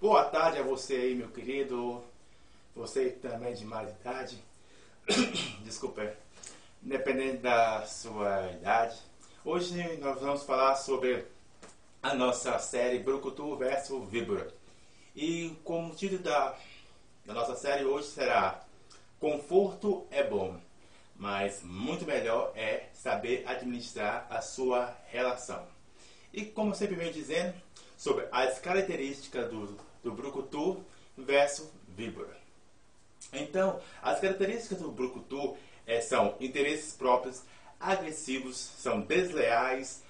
Boa tarde a você aí, meu querido. Você também de mais idade. Desculpa. Independente da sua idade. Hoje nós vamos falar sobre a nossa série Brucutu versus Víbora. E como título da, da nossa série hoje será Conforto é bom, mas muito melhor é saber administrar a sua relação. E como sempre venho dizendo, sobre as características do, do brucutu versus víbora. Então, as características do brucutu é, são interesses próprios, agressivos, são desleais,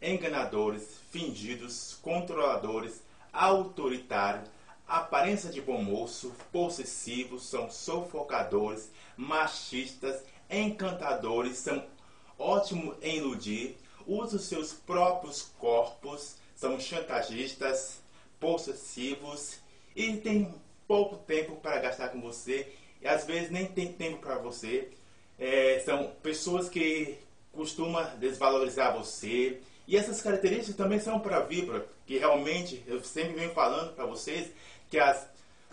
enganadores, fingidos, controladores, autoritários, aparência de bom moço, possessivos, são sufocadores, machistas, encantadores, são ótimos em iludir, usam seus próprios corpos, são chantagistas, possessivos e tem pouco tempo para gastar com você e às vezes nem tem tempo para você. É, são pessoas que costumam desvalorizar você. E essas características também são para a Vibra, que realmente eu sempre venho falando para vocês que as,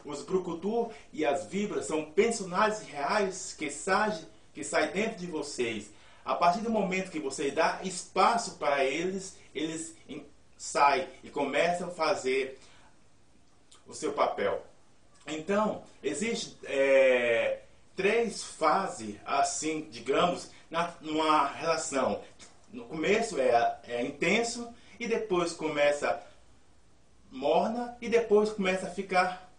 os Brucutu e as Vibras são personagens reais que saem que sai dentro de vocês. A partir do momento que você dá espaço para eles, eles sai e começa a fazer o seu papel. Então, existe é, três fases, assim, digamos, na, numa relação. No começo é, é intenso e depois começa morna e depois começa a ficar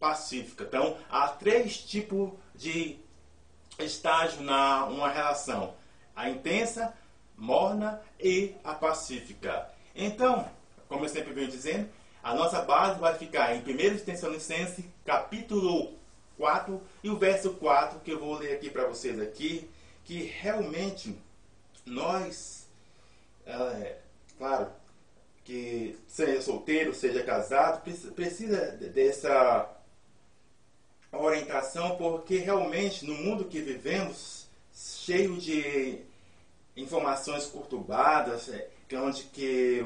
pacífica. Então, há três tipos de estágio na uma relação: a intensa, morna e a pacífica. Então, como eu sempre venho dizendo, a nossa base vai ficar em 1 Tessalonicenses, capítulo 4, e o verso 4, que eu vou ler aqui para vocês aqui, que realmente nós, é, claro, que seja solteiro, seja casado, precisa dessa orientação, porque realmente no mundo que vivemos, cheio de informações conturbadas, é, onde que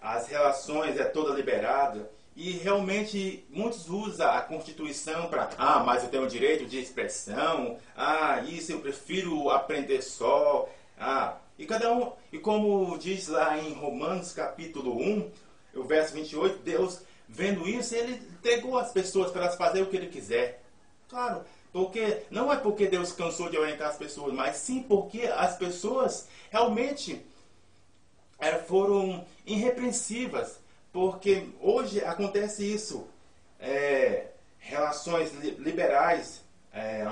as relações é toda liberada. E realmente muitos usam a Constituição para ah, mas eu tenho o direito de expressão, ah, isso eu prefiro aprender só, ah, e cada um, e como diz lá em Romanos capítulo 1, o verso 28, Deus vendo isso, ele entregou as pessoas para elas fazerem o que ele quiser. Claro, porque não é porque Deus cansou de orientar as pessoas, mas sim porque as pessoas realmente foram irrepreensivas. Porque hoje acontece isso. É, relações liberais, é,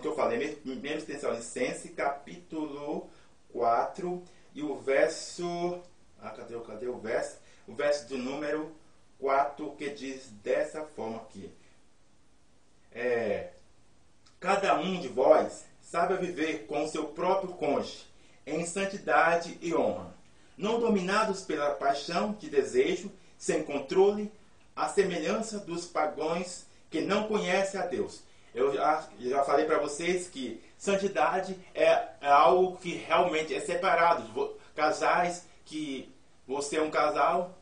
que eu falei, mesmo Tessalonicense, capítulo 4, e o verso. Ah, cadê, cadê o verso? O verso do número 4 que diz dessa forma aqui. É, Cada um de vós sabe viver com o seu próprio cônjuge em santidade e honra, não dominados pela paixão de desejo, sem controle, à semelhança dos pagãos que não conhecem a Deus. Eu já, já falei para vocês que santidade é, é algo que realmente é separado. Casais que você é um casal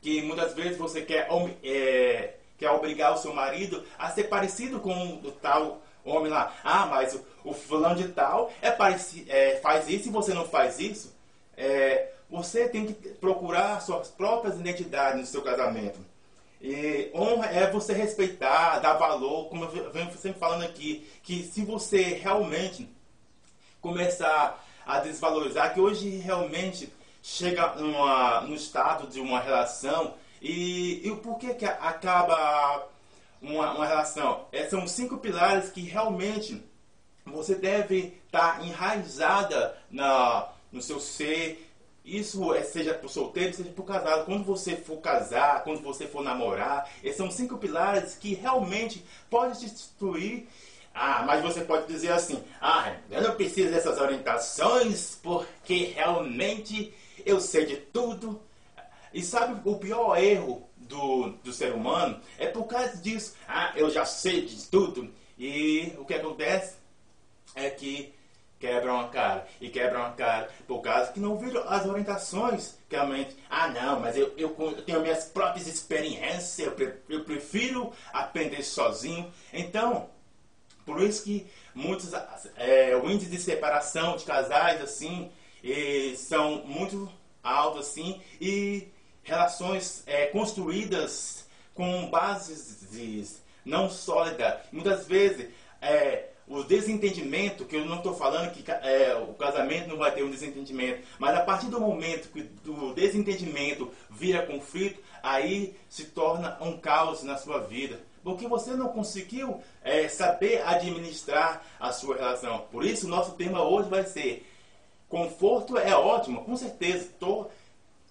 que muitas vezes você quer, é, quer obrigar o seu marido a ser parecido com o tal homem lá, ah, mas o, o fulano de tal é pareci, é, faz isso e você não faz isso. É, você tem que procurar suas próprias identidades no seu casamento. E honra é você respeitar, dar valor, como eu venho sempre falando aqui, que se você realmente começar a desvalorizar, que hoje realmente chega numa, no estado de uma relação, e, e por que, que acaba uma, uma relação. É, são cinco pilares que realmente você deve estar tá enraizada na, no seu ser. Isso é, seja para o solteiro, seja para o casado. Quando você for casar, quando você for namorar, esses são cinco pilares que realmente podem te destruir. Ah, mas você pode dizer assim: ah, eu não preciso dessas orientações porque realmente eu sei de tudo. E sabe o pior erro do, do ser humano é por causa disso. Ah, eu já sei de tudo. E o que acontece é que quebram a cara. E quebram a cara por causa que não viram as orientações. Que realmente, ah não, mas eu, eu, eu tenho minhas próprias experiências, eu, prefiro aprender sozinho. Então, por isso que muitos, é, o índice de separação de casais, assim, são muito altos, assim, e relações é, construídas com bases não sólidas. Muitas vezes, é, o desentendimento, que eu não estou falando que é, o casamento não vai ter um desentendimento, mas a partir do momento que o desentendimento vira conflito, aí se torna um caos na sua vida. Porque você não conseguiu é, saber administrar a sua relação. Por isso, nosso tema hoje vai ser: conforto é ótimo, com certeza. To,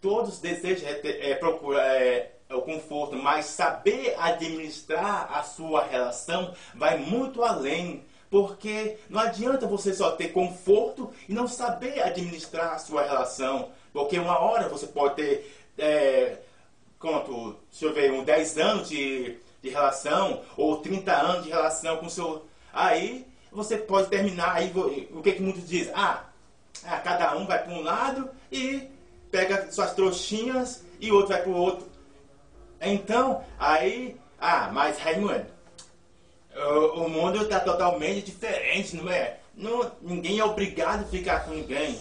todos desejam é, é, procurar é, o conforto, mas saber administrar a sua relação vai muito além porque não adianta você só ter conforto e não saber administrar a sua relação. Porque uma hora você pode ter, é, quanto, deixa eu ver, uns 10 anos de, de relação, ou 30 anos de relação com seu. Aí você pode terminar, aí o que, que muitos dizem? Ah, ah, cada um vai para um lado e pega suas trouxinhas e o outro vai para o outro. Então, aí, ah, mas Raimundo, o, mundo está totalmente diferente, não é? Não, ninguém é obrigado a ficar com ninguém.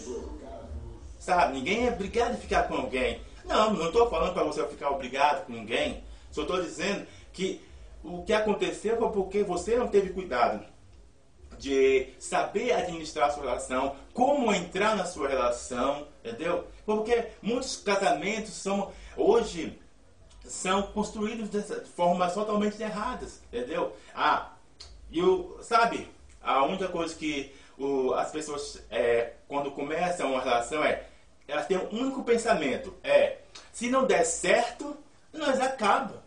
Sabe? Ninguém é obrigado a ficar com alguém. Não, não estou falando para você ficar obrigado com ninguém. Só estou dizendo que o que aconteceu foi porque você não teve cuidado de saber administrar a sua relação, como entrar na sua relação, entendeu? Porque muitos casamentos são hoje são construídos de formas totalmente erradas, entendeu? Ah, e o, sabe, a única coisa que o, as pessoas, é, quando começam uma relação, é, elas têm um único pensamento, é, se não der certo, nós acaba.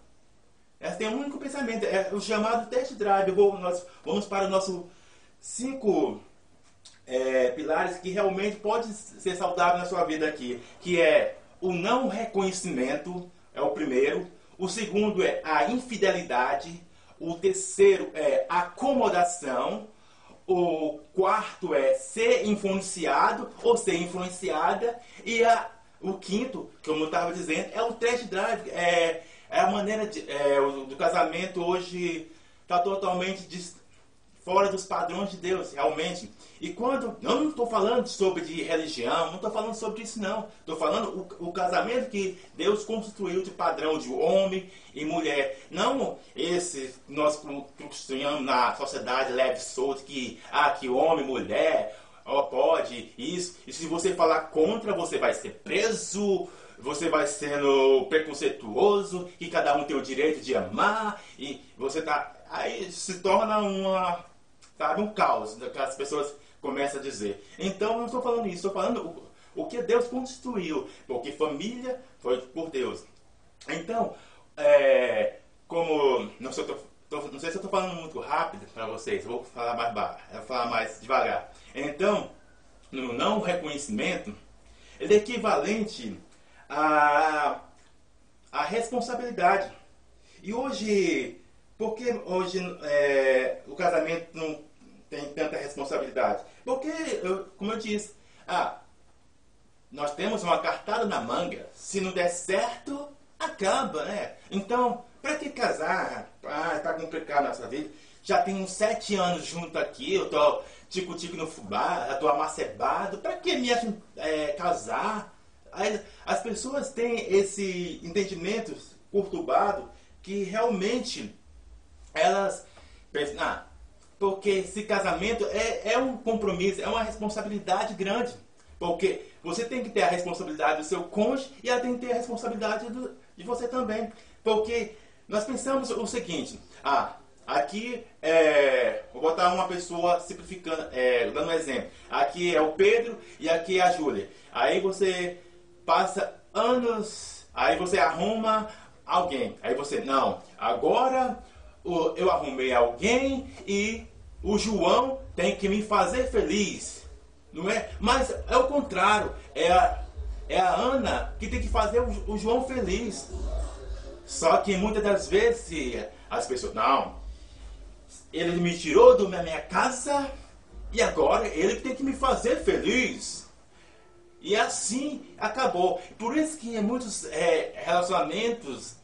Elas têm um único pensamento, é o chamado test drive. Vou, nós vamos para o nosso cinco é, pilares que realmente pode ser saudável na sua vida aqui, que é o não reconhecimento, é o primeiro. O segundo é a infidelidade. O terceiro é acomodação. O quarto é ser influenciado ou ser influenciada. E a, o quinto, como eu estava dizendo, é o test drive. É, é a maneira de, é, do casamento hoje está totalmente fora dos padrões de Deus, realmente. E quando. Eu não estou falando sobre de religião, não estou falando sobre isso, não. Estou falando o, o, casamento que Deus construiu de padrão de homem e mulher. Não esse nós construímos na sociedade leve solto que, ah, que homem, mulher, ó, pode, isso. E se você falar contra, você vai ser preso você vai sendo preconceituoso, que cada um tem o direito de amar, e você tá. Aí se torna uma sabe? Um caos que as pessoas começam a dizer. Então, não estou falando isso, estou falando o, o que Deus construiu, porque família foi por Deus. Então, é, como não sei, tô, tô, não sei se eu estou falando muito rápido para vocês, vou falar mais vou falar mais devagar. Então, no não reconhecimento, ele é equivalente a, a responsabilidade. E hoje, porque hoje é, o casamento não tem tanta responsabilidade? Porque, eu, como eu disse, ah, nós temos uma cartada na manga. Se não der certo, acaba, né? Então, para que casar? Ah, tá complicado nossa vida. Já tem uns sete anos junto aqui, eu tô tico-tico no fubá, eu tô amacebado. Para que me é, casar? As pessoas têm esse entendimento perturbado que realmente elas pensam, ah, porque esse casamento é, é um compromisso, é uma responsabilidade grande. Porque você tem que ter a responsabilidade do seu cônjuge e ela tem que ter a responsabilidade do, de você também. Porque nós pensamos o seguinte: ah, aqui é, vou botar uma pessoa simplificando, é, dando um exemplo. Aqui é o Pedro e aqui é a Júlia. Aí você passa anos, aí você arruma alguém. Aí você, não, agora eu arrumei alguém e o João tem que me fazer feliz. Não é? Mas é o contrário. É a, é a Ana que tem que fazer o, o João feliz. Só que muitas das vezes as pessoas, não, ele me tirou da minha casa e agora ele tem que me fazer feliz. E assim acabou. Por isso que muitos é, relacionamentos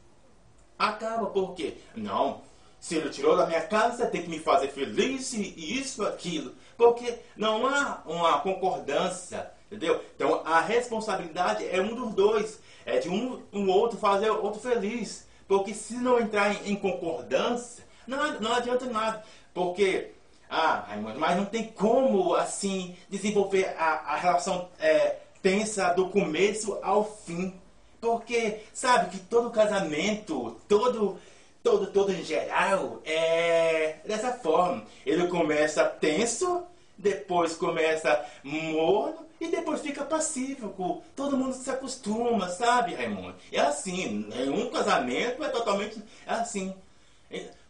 Acaba por quê? Não, se ele tirou da minha casa, tem que me fazer feliz e isso, aquilo. Porque não há uma concordância, entendeu? Então a responsabilidade é um dos dois. É de um, um outro fazer o outro feliz. Porque se não entrar em, em concordância, não, não adianta nada. Porque, ah, Raimundo, mas não tem como assim desenvolver a, a relação é, tensa do começo ao fim. Porque sabe que todo casamento, todo todo, todo em geral, é dessa forma. Ele começa tenso, depois começa morno e depois fica passivo. Todo mundo se acostuma, sabe, Raimundo? É assim, nenhum casamento é totalmente assim.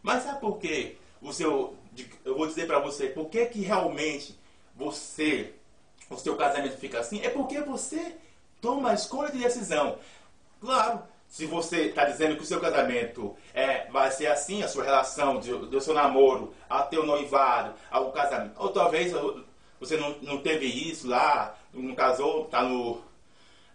Mas sabe por quê? O seu, eu vou dizer para você, por que, que realmente você, o seu casamento fica assim? É porque você toma a escolha de decisão. Claro, se você está dizendo que o seu casamento é, vai ser assim, a sua relação do seu namoro até o noivado, ao casamento, ou talvez você não, não teve isso lá, não casou, está no,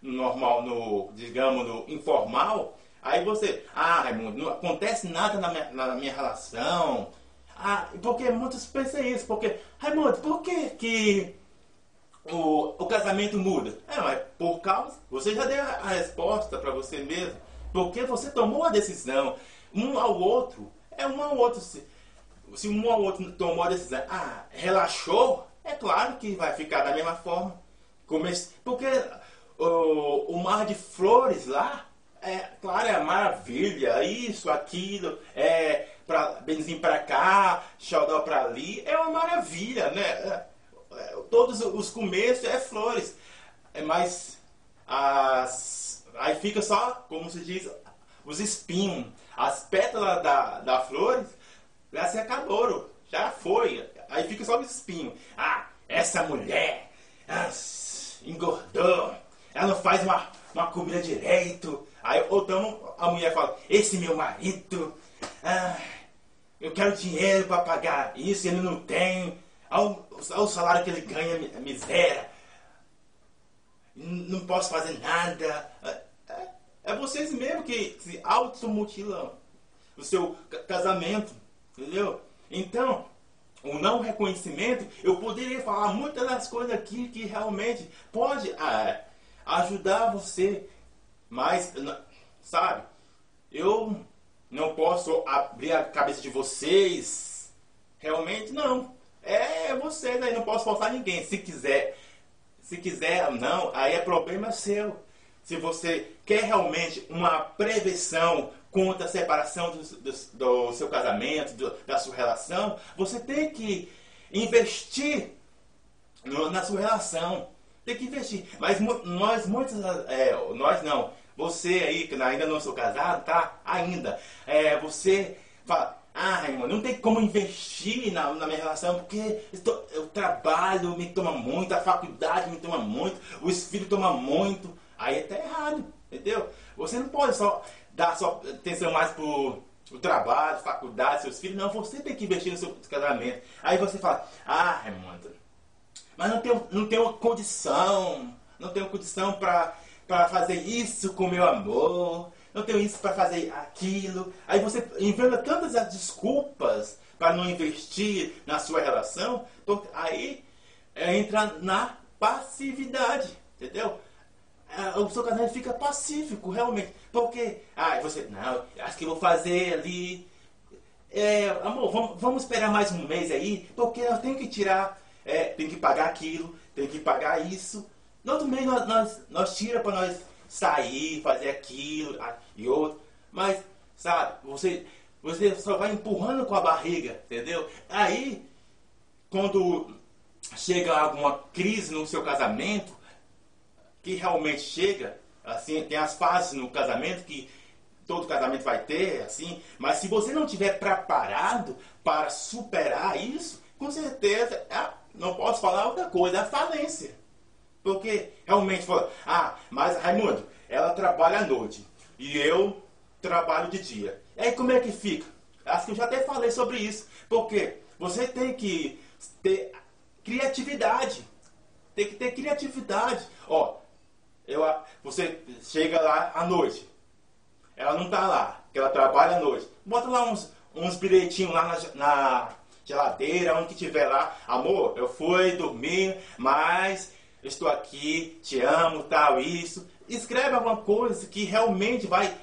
no, normal, no, digamos, no informal, aí você, ah, Raimundo, não acontece nada na minha, na minha relação. Ah, porque muitos pensam isso, porque, Raimundo, por que que o, o casamento muda? É, por causa, você já deu a resposta para você mesmo. Porque você tomou a decisão. Um ao outro, é um ao outro. Se, se um ao outro tomou a decisão, ah, relaxou, é claro que vai ficar da mesma forma. Porque o, o mar de flores lá, é claro, é maravilha, isso, aquilo, é pra, benzinho pra cá, xodó pra ali, é uma maravilha, né? Todos os começos é flores. É, mas as aí fica só, como se diz, os espinhos. As pétalas da, da flores já se acabaram, já foi. Aí fica só os espinhos. Ah, essa mulher engordou, ela não faz uma, uma comida direito. Aí ou então a mulher fala, esse meu marido, ah, eu quero dinheiro para pagar isso, ele não tem. Olha o salário que ele ganha, miséria. Não posso fazer nada. É vocês mesmo que se automutilam o seu casamento, entendeu? Então, o não reconhecimento, eu poderia falar muitas das coisas aqui que realmente pode ah, ajudar você, mas, sabe, eu não posso abrir a cabeça de vocês, realmente não. É vocês aí, não posso forçar ninguém. Se quiser, se quiser, não, aí é problema seu se você quer realmente uma prevenção contra a separação do, do, do seu casamento, do, da sua relação, você tem que investir no, na sua relação. Tem que investir. Mas nós, muitos, é, nós não. Você aí que ainda não sou casado, tá? Ainda. É, você fala, ah, não tem como investir na, na minha relação, porque o trabalho me toma muito, a faculdade me toma muito, o filho toma muito. Aí está errado, entendeu? Você não pode só dar só atenção mais pro o trabalho, faculdade, seus filhos. Não, você tem que investir no seu casamento. Aí você fala, ah, Raimundo, mas não tenho, não tenho condição, não tenho condição para fazer isso com meu amor, não tenho isso para fazer aquilo. Aí você inventa tantas as desculpas para não investir na sua relação, aí entra na passividade, entendeu? O seu casamento fica pacífico, realmente. Porque, ah, você, não, acho que vou fazer ali. É, amor, vamos, vamos esperar mais um mês aí, porque eu tenho que tirar, é, tenho que pagar aquilo, tenho que pagar isso. No outro mês nós, nós, nós tira para nós sair, fazer aquilo e outro. Mas, sabe, você, você só vai empurrando com a barriga, entendeu? Aí, quando chega alguma crise no seu casamento, que realmente chega, assim, tem as fases no casamento que todo casamento vai ter, assim, mas se você não tiver preparado para superar isso, com certeza, é, não posso falar outra coisa, é a falência. Porque realmente fala, ah, mas Raimundo, ela trabalha à noite e eu trabalho de dia. E aí como é que fica? Acho que eu já até falei sobre isso. Porque você tem que ter criatividade. Tem que ter criatividade. Ó, eu, você chega lá à noite, ela não está lá. que ela trabalha à noite. Bota lá uns, uns bilhetinhos lá na, na geladeira, onde que tiver lá. Amor, eu fui dormir, mas estou aqui, te amo, tal, isso. Escreve alguma coisa que realmente vai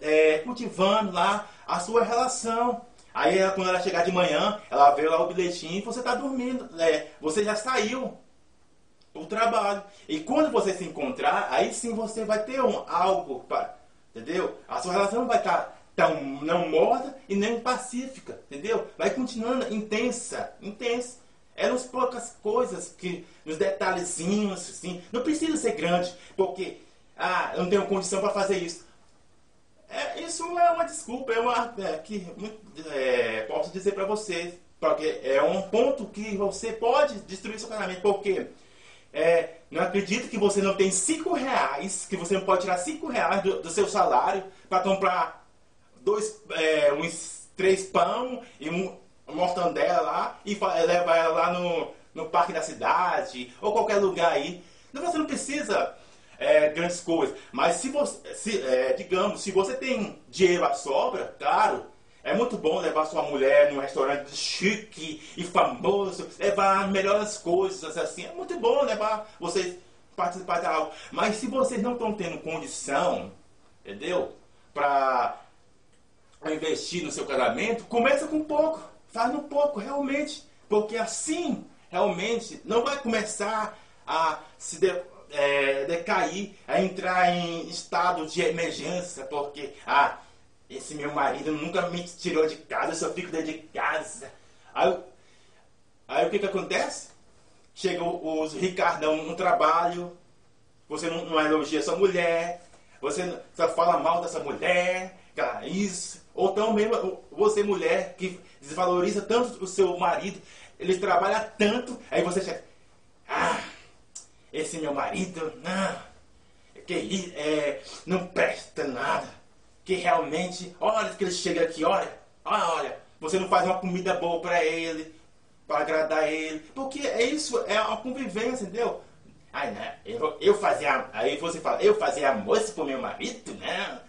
é, cultivando lá a sua relação. Aí quando ela chegar de manhã, ela vê lá o bilhetinho e você está dormindo. É, você já saiu o trabalho. E quando você se encontrar, aí sim você vai ter um, algo para. Entendeu? A sua relação não vai estar tá tão não morta e nem pacífica. Entendeu? Vai continuando intensa, intensa. É nas poucas coisas que, nos detalhezinhos, assim. Não precisa ser grande, porque ah, eu não tenho condição para fazer isso. É, isso é uma desculpa, é uma é, que é, posso dizer para vocês, porque é um ponto que você pode destruir seu casamento, porque é, não acredito que você não tem cinco reais, que você não pode tirar cinco reais do, do seu salário para comprar dois, é, uns três pão e um mortandela lá e levar ela lá no, no parque da cidade ou qualquer lugar aí. Você não precisa é, grandes coisas. Mas se você, se, é, digamos, se você tem dinheiro à sobra, claro, é muito bom levar sua mulher num restaurante chique e famoso, levar melhores coisas assim. É muito bom levar vocês participar de algo. Mas se vocês não estão tendo condição, entendeu? Para investir no seu casamento, começa com pouco. Faz no pouco, realmente. Porque assim, realmente, não vai começar a se de, é, decair, a entrar em estado de emergência, porque, ah, esse meu marido nunca me tirou de casa, eu só fico dentro de casa. Aí, aí o que que acontece? Chega os Ricardão no trabalho, você não, não elogia sua mulher, você só fala mal dessa mulher, cara, isso. Ou então mesmo você, mulher, que desvaloriza tanto o seu marido, ele trabalha tanto, aí você chega, ah, esse meu marido, não, que é, não presta nada. Que realmente, olha que ele chega aqui, olha, olha, você não faz uma comida boa para ele, para agradar ele. Porque é isso, é uma convivência, entendeu? Ai, não, eu, eu fazia, aí você fala, eu fazia almoço pro meu marido, não,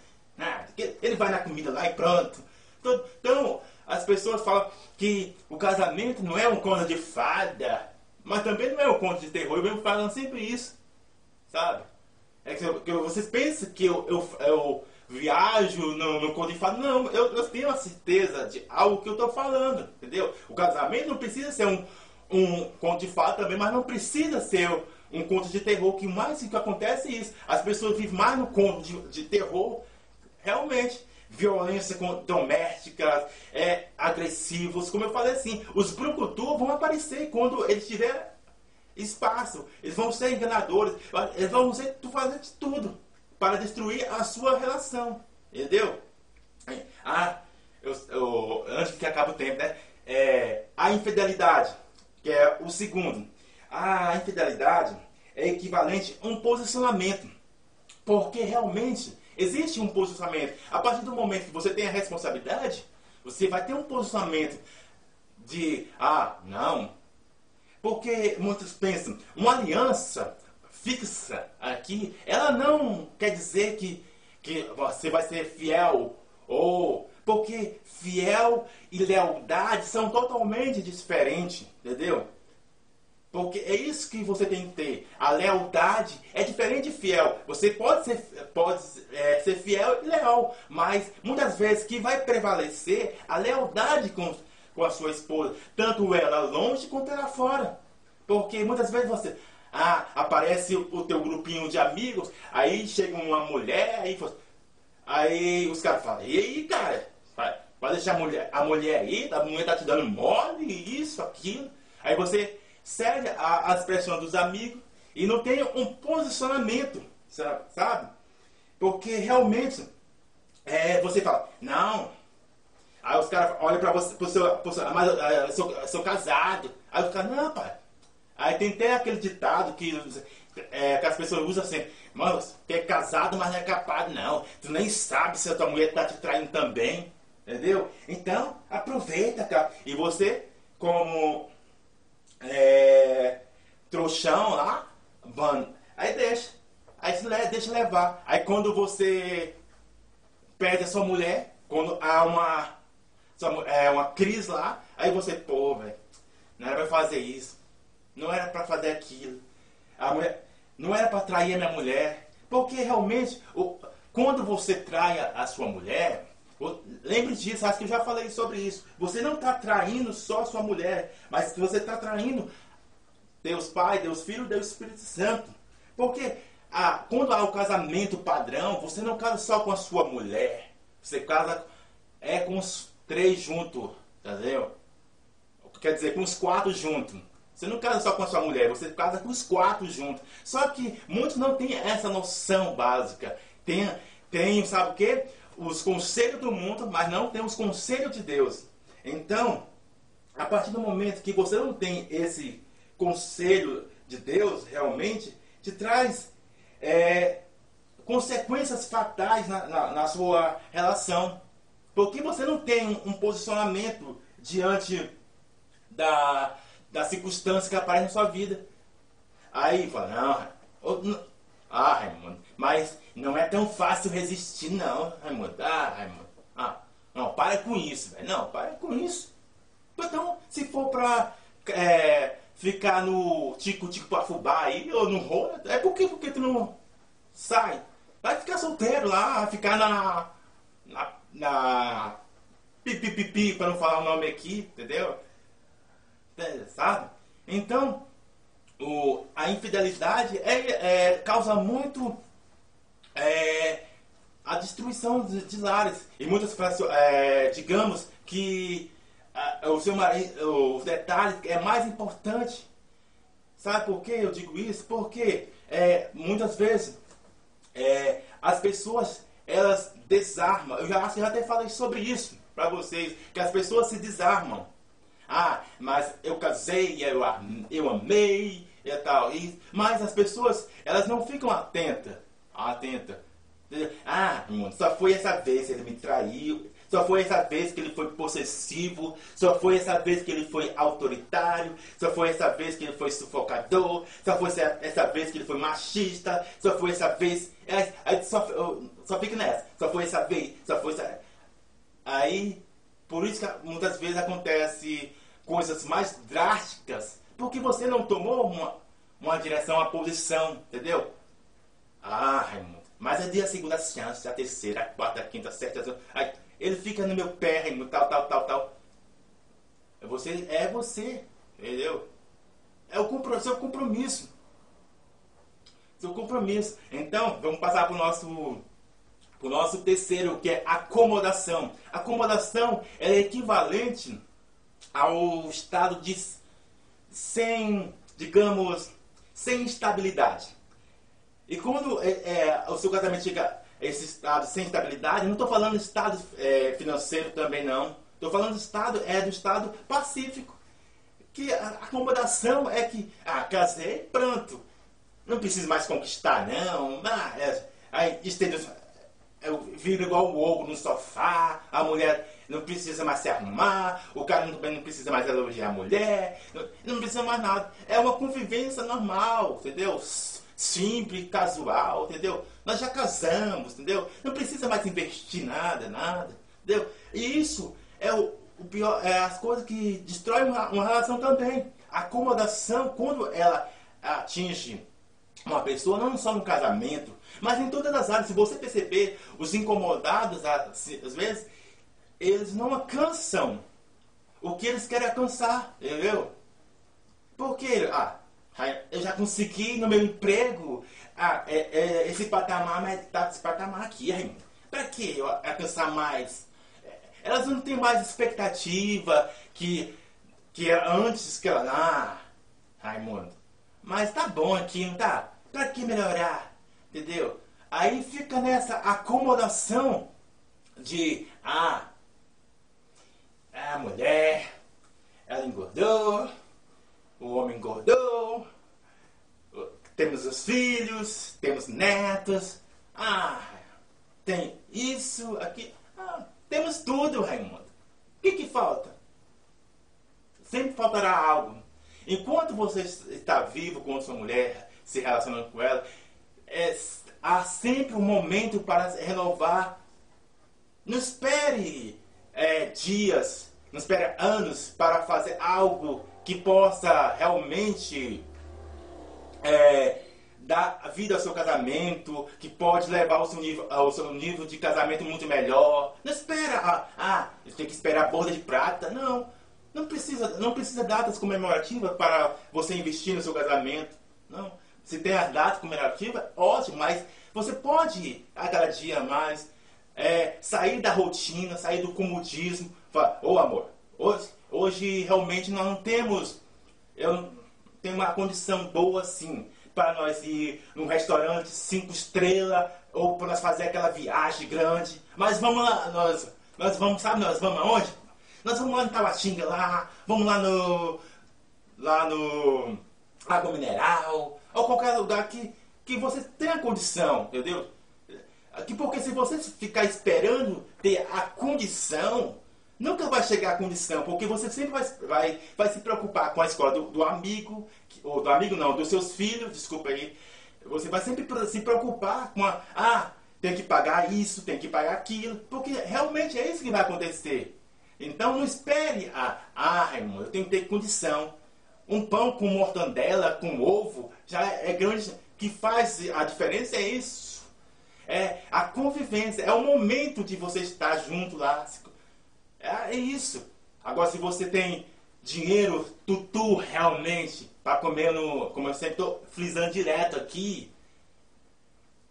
ele vai na comida lá e pronto. Então, então, as pessoas falam que o casamento não é um conto de fada, mas também não é um conto de terror. Eu venho falando sempre isso, sabe? É que, que vocês pensam que eu, eu, eu viajo no, no conto de fada. Não, eu, eu tenho a certeza de algo que eu estou falando, entendeu? O casamento não precisa ser um, um conto de fada também, mas não precisa ser um conto de terror. Que mais que acontece é isso. As pessoas vivem mais no conto de, de terror, realmente violência doméstica, é, agressivos, como eu falei assim, os brucutu vão aparecer quando eles tiverem espaço, eles vão ser enganadores, eles vão ser, fazer de tudo para destruir a sua relação, entendeu? Ah, eu, eu, antes que acabe o tempo, né? É, a infidelidade, que é o segundo. A infidelidade é equivalente a um posicionamento, porque realmente Existe um posicionamento. A partir do momento que você tem a responsabilidade, você vai ter um posicionamento de, ah, não. Porque muitos pensam, uma aliança fixa aqui, ela não quer dizer que, que você vai ser fiel ou porque fiel e lealdade são totalmente diferentes, entendeu? Porque é isso que você tem que ter. A lealdade é diferente de fiel. Você pode ser, pode, é, ser fiel e leal, mas muitas vezes que vai prevalecer a lealdade com, com a sua esposa. Tanto ela longe quanto ela fora. Porque muitas vezes você. Ah, aparece o teu grupinho de amigos, aí chega uma mulher, aí, aí os caras falam, e aí, cara, vai deixar a mulher, a mulher aí, a mulher tá te dando mole, isso, aquilo. Aí você segue as expressões dos amigos e não tem um posicionamento, sabe? Porque realmente é, você fala, não. Aí os caras olham pra você, pro seu, pro seu, mas ah, eu sou casado. Aí os caras, não, pai. Aí tem até aquele ditado que, é, que as pessoas usam assim, mano, você é casado, mas não é capaz, não. Tu nem sabe se a tua mulher tá te traindo também. Entendeu? Então, aproveita, cara. E você, como é, trouxão lá, mano, aí deixa. Aí deixa levar. Aí quando você perde a sua mulher, quando há uma, é, uma crise lá, aí você, pô, velho, não era pra fazer isso, não era pra fazer aquilo. A mulher, não era pra trair a minha mulher. Porque realmente, quando você trai a sua mulher, Lembre disso, acho que eu já falei sobre isso. Você não está traindo só sua mulher, mas você está traindo Deus Pai, Deus Filho, Deus Espírito Santo. Porque ah, quando há o casamento padrão, você não casa só com a sua mulher. Você casa é com os três juntos, entendeu? Quer dizer, com os quatro juntos. Você não casa só com a sua mulher, você casa com os quatro juntos. Só que muitos não têm essa noção básica. Tem, tem sabe o quê? Os conselhos do mundo, mas não tem os conselhos de Deus. Então, a partir do momento que você não tem esse conselho de Deus, realmente, te traz é, consequências fatais na, na, na, sua relação. Porque você não tem um, posicionamento diante da, da circunstância que aparece na sua vida. Aí fala, não, ah, Raimundo, mas não é tão fácil resistir, não, Raimundo. Ah, Raimundo. Ah, não, para com isso, velho. Não, para com isso. Então, se for pra é, ficar no tico-tico pra fubá aí, ou no rolo, é porque, porque tu não sai. Vai ficar solteiro lá, ficar na. na. na pipipipi, pra não falar o nome aqui, entendeu? É, sabe? Então, o, a infidelidade é, é, causa muito é, a destruição de, de, lares. E muitas pessoas, é, digamos que o seu marido, o detalhe é mais importante. Sabe por que eu digo isso? Porque é, muitas vezes é, as pessoas elas desarmam. Eu já que já até falei sobre isso para vocês, que as pessoas se desarmam. Ah, mas eu casei, eu, eu amei e tal. E, mas as pessoas, elas não ficam atentas. Atenta. Ah, só foi essa vez que ele me traiu. Só foi essa vez que ele foi possessivo. Só foi essa vez que ele foi autoritário. Só foi essa vez que ele foi sufocador. Só foi essa, vez que ele foi machista. Só foi essa vez. É, aí só, só fica nessa. Só foi essa vez. Só foi essa. Aí, por isso que muitas vezes acontece coisas mais drásticas, porque você não tomou uma, uma direção, uma posição, entendeu? Ah, Raimundo, mas é dia segunda chance, a terceira, a quarta, a quinta, a sexta, aí, ele fica no meu pé, Raimundo, tal, tal, tal, tal. É você, é você, entendeu? É o seu compromisso. Seu compromisso. Então, vamos passar para o nosso o nosso terceiro, que é acomodação. Acomodação é equivalente ao estado de sem, digamos, sem estabilidade. E quando é, é, o seu casamento chega a esse estado sem estabilidade, não estou falando estado é, financeiro também não. Estou falando do estado, é do estado pacífico. Que a acomodação é que, ah, casei, pronto. Não preciso mais conquistar, não. Ah, é, aí estendo, eu viro igual o ovo no sofá, a mulher não precisa mais se arrumar, o cara também não precisa mais elogiar a mulher, não, não precisa mais nada. É uma convivência normal, entendeu? Simples, casual, entendeu? Nós já casamos, entendeu? Não precisa mais investir nada, nada, entendeu? E isso é o, o pior, é as coisas que destroem uma, uma relação também. A acomodação, quando ela atinge uma pessoa, não só no casamento, mas em todas as áreas. Se você perceber, os incomodados, às vezes, eles não alcançam o que eles querem alcançar, entendeu? Porque, ah, eu já consegui no meu emprego ah, é, é, esse patamar, mas tá esse patamar aqui, aí. Pra que eu alcançar mais? Elas não têm mais expectativa que, que antes que ela. Ah, Raimundo, mas tá bom aqui, não tá? Pra que melhorar? Entendeu? Aí fica nessa acomodação de, ah, a mulher, ela engordou, o homem engordou, temos os filhos, temos netos, ah, tem isso, aqui, ah, temos tudo, Raimundo. O que, que falta? Sempre faltará algo. Enquanto você está vivo com sua mulher, se relacionando com ela, é, há sempre um momento para renovar Não espere é, dias, não espere anos para fazer algo que possa realmente é, dar vida ao seu casamento, que pode levar ao seu nível, ao seu nível de casamento muito melhor. Não espera, ah, ah tem que esperar a borda de prata. Não. Não precisa, não precisa datas comemorativas para você investir no seu casamento. Não. Se tem as datas comemorativas, ótimo, mas você pode a cada dia mais é, sair da rotina, sair do comodismo. Ô oh, amor, hoje, hoje realmente nós não temos, eu tenho uma condição boa assim para nós ir num restaurante cinco estrelas ou para nós fazer aquela viagem grande. Mas vamos lá, nós, nós vamos, sabe, nós vamos aonde? Nós vamos lá no Tabatinga lá, vamos lá no lá no Água Mineral ou qualquer lugar que que você tenha condição, entendeu? Que porque se você ficar esperando ter a condição, nunca vai chegar à condição, porque você sempre vai, vai, vai se preocupar com a escola do, do amigo, ou do amigo não, dos seus filhos, desculpa aí. Você vai sempre se preocupar com a, ah, tem que pagar isso, tem que pagar aquilo, porque realmente é isso que vai acontecer. Então não espere, ah, ah Raimundo, eu tenho que ter condição. Um pão com mortandela, com ovo, já é grande, que faz a diferença é isso. É a convivência, é o momento de você estar junto lá, é, é isso. Agora, se você tem dinheiro, tutu realmente, para comer no. Como eu sempre estou frisando direto aqui,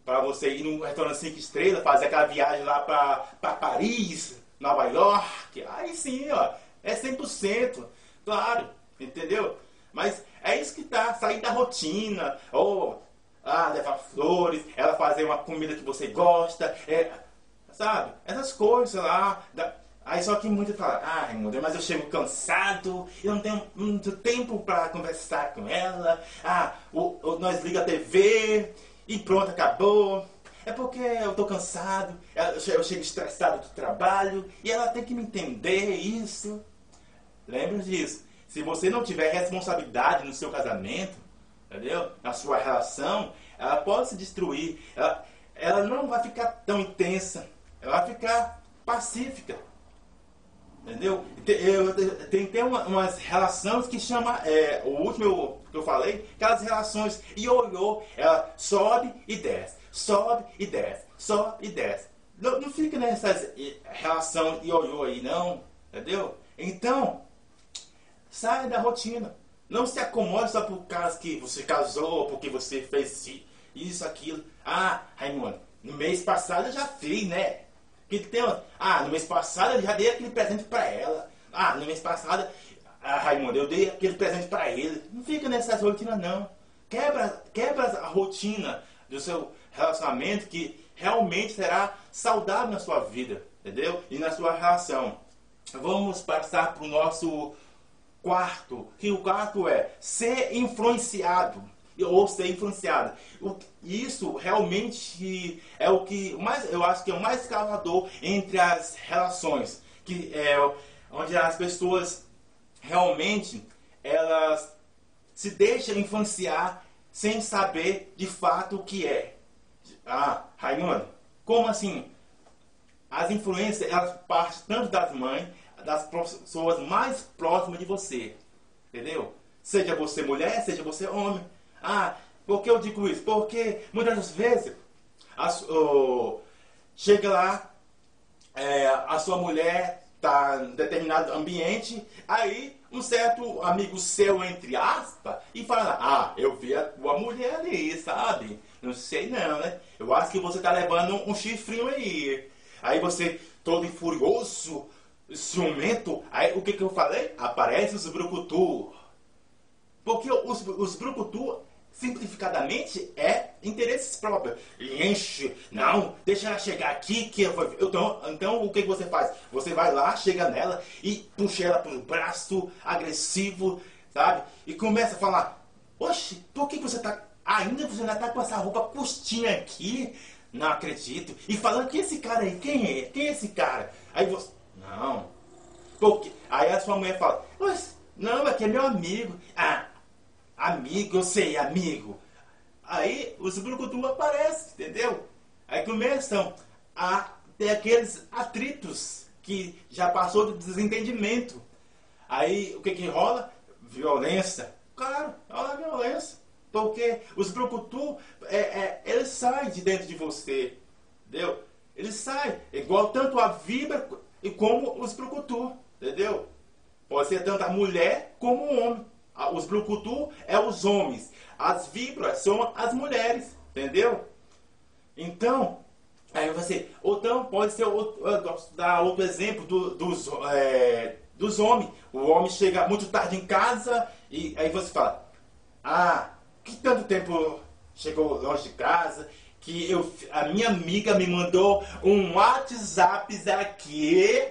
para você ir num restaurante 5 estrelas, fazer aquela viagem lá para Paris, Nova York, aí sim, ó, é 100%, claro, entendeu? Mas é isso que tá, sair da rotina, ou ah, levar flores, ela fazer uma comida que você gosta, é, sabe? Essas coisas lá. Da, Aí só que muitos falam, ah, Raimundo, mas eu chego cansado, eu não tenho muito tempo para conversar com ela, ah, o, nós liga a TV e pronto, acabou. É porque eu tô cansado, eu chego estressado do trabalho e ela tem que me entender isso. Lembre disso. Se você não tiver responsabilidade no seu casamento, entendeu? Na sua relação, ela pode se destruir. Ela, ela não vai ficar tão intensa, ela vai ficar pacífica. Entendeu? Tem, tem uma, umas relações que chama, é, o último que eu falei, aquelas relações ioiô, ela sobe e desce, sobe e desce, sobe e desce. Não, não fica nessas relação ioiô aí não, entendeu? Então, sai da rotina. Não se acomode só por causa que você casou, porque você fez isso, aquilo. Ah, Raimundo, no mês passado eu já fiz, né? Que tem, ah, no mês passado eu já dei aquele presente para ela. Ah, no mês passado, ah, Raimundo, eu dei aquele presente para ele. Não fica nessas rotinas, não. Quebra, quebra a rotina do seu relacionamento que realmente será saudável na sua vida, entendeu? E na sua relação. Vamos passar para o nosso quarto, que o quarto é ser influenciado ou ser influenciada. Isso realmente é o que mais eu acho que é o mais escalador entre as relações, que é onde as pessoas realmente elas se deixam influenciar sem saber de fato o que é. Ah, Raimundo, como assim? As influências elas partem tanto das mães, das pessoas mais próximas de você, entendeu? Seja você mulher, seja você homem. Ah, por que eu digo isso? Porque muitas vezes a, oh, chega lá, é, a sua mulher está em determinado ambiente, aí um certo amigo seu, entre aspas, e fala, ah, eu vi a tua mulher ali, sabe? Não sei não, né? Eu acho que você está levando um chifrinho aí. Aí você, todo furioso, ciumento, aí o que, que eu falei? Aparece os brucutu. Porque os, os brucutu simplificadamente, é interesses próprios. Enche, não, deixa ela chegar aqui que eu vou. Então, então o que você faz? Você vai lá, chega nela e puxa ela pelo braço, agressivo, sabe? E começa a falar: Oxe, por que você tá. Ainda você ainda tá com essa roupa postinha aqui? Não acredito. E falando que esse cara aí, quem é? Quem é esse cara? Aí você. Não. Porque... Aí a sua mulher fala: Não, aqui é meu amigo. Ah, Amigo, eu sei, amigo. Aí os brucutu aparecem, entendeu? Aí começam a tem aqueles atritos que já passou do desentendimento. Aí o que que rola? Violência. Claro, rola violência. Porque os brucutu, é, é, eles saem de dentro de você. Entendeu? Eles saem. Igual tanto a vibra e como os brucutu. Entendeu? Pode ser tanto a mulher como o homem. Os brucutu é os homens. As vibras são as mulheres. Entendeu? Então, aí você. Ou então pode ser outro, dar outro exemplo do, dos, é, dos homens. O homem chega muito tarde em casa e aí você fala, ah, que tanto tempo chegou longe de casa, que eu, a minha amiga me mandou um WhatsApp aqui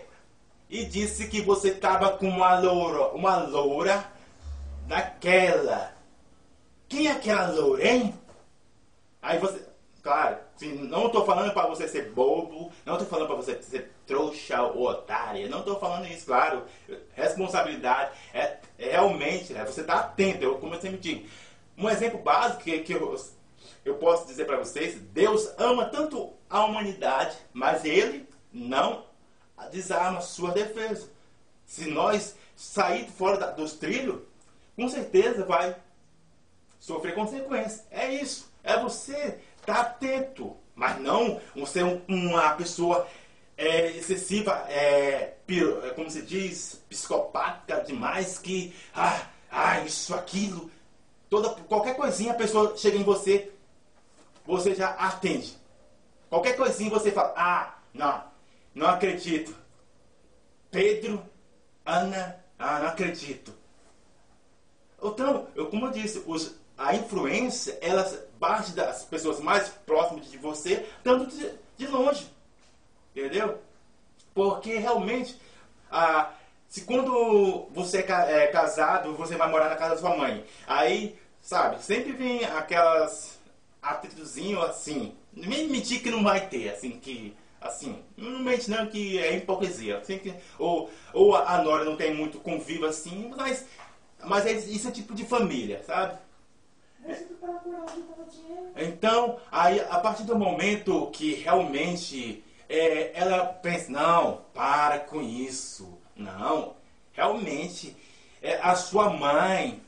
e disse que você estava com uma loura, uma loura daquela. Quem é aquela loura, hein? Aí você, claro, não estou falando para você ser bobo, não estou falando para você ser trouxa ou otária, não estou falando isso, claro. Responsabilidade é, é realmente, é, você está atento, eu, como eu sempre digo. Um exemplo básico que, que eu, eu posso dizer para vocês: Deus ama tanto a humanidade, mas Ele não desarma sua defesa. Se nós sair fora da, dos trilhos, com certeza vai sofrer consequências. É isso. É você estar tá atento, mas não ser um, uma pessoa é, excessiva, é, é, como se diz, psicopática demais, que ah, ah, isso, aquilo. Toda, qualquer coisinha a pessoa chega em você, você já atende. Qualquer coisinha você fala, ah, não, não acredito. Pedro, Ana, ah, não acredito. Então, eu, como eu disse, os, a influência, ela parte das pessoas mais próximas de você, tanto de, de longe. Entendeu? Porque realmente, ah, se quando você é, é casado, você vai morar na casa da sua mãe, aí, sabe, sempre vem aquelas atritozinho assim. Nem mentir que não vai ter, assim, que. Assim, não mente não que é hipocrisia. Assim, que, ou, ou a Nora não tem muito convívio assim, mas, mas é, isso é tipo de família, sabe? Então, aí, a partir do momento que realmente é, ela pensa, não, para com isso. Não, realmente, é, a sua mãe,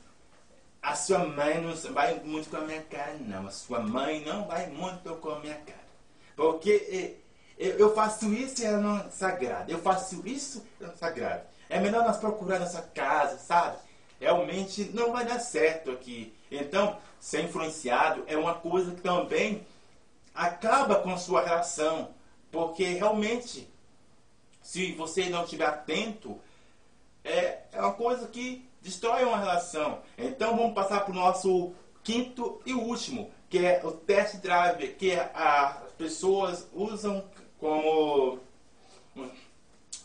a sua mãe não vai muito com a minha cara, não. A sua mãe não vai muito com a minha cara. Porque é, eu faço isso e ela não é sagrada. Eu faço isso e ela não é sagrada. É melhor nós procurar nossa casa, sabe? Realmente não vai dar certo aqui. Então, ser influenciado é uma coisa que também acaba com a sua relação. Porque realmente, se você não estiver atento, é, é uma coisa que destrói uma relação. Então vamos passar para o nosso quinto e último, que é o test drive, que as pessoas usam como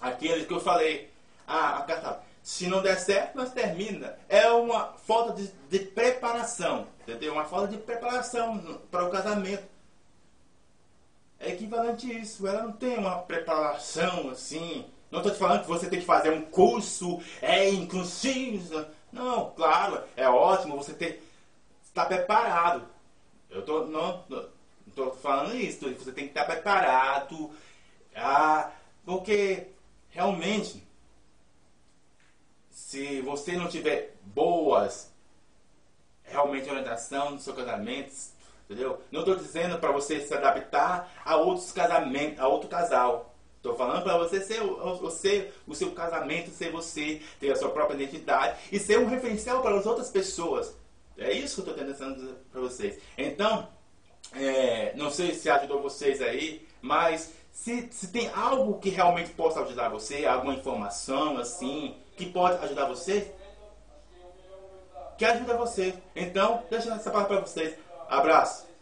aquele que eu falei. Ah, a carta. Se não der certo, nós termina. É uma falta de, de preparação, entendeu? Uma falta de preparação para o casamento é equivalente a isso. Ela não tem uma preparação assim. Não estou te falando que você tem que fazer um curso é inclusive. Não, claro, é ótimo você ter estar preparado. Eu tô, não estou falando isso. Você tem que estar preparado. Ah, porque realmente, se você não tiver boas realmente orientação no seu casamento, Entendeu? Não estou dizendo para você se adaptar a outros casamentos, a outro casal. Estou falando para você ser você, o seu casamento, ser você, ter a sua própria identidade e ser um referencial para as outras pessoas. É isso que eu estou tentando dizer para vocês. Então, é, não sei se ajudou vocês aí, mas se, se tem algo que realmente possa ajudar você, alguma informação assim, que pode ajudar você, que ajuda você. Então, deixa essa palavra para vocês. Abraço.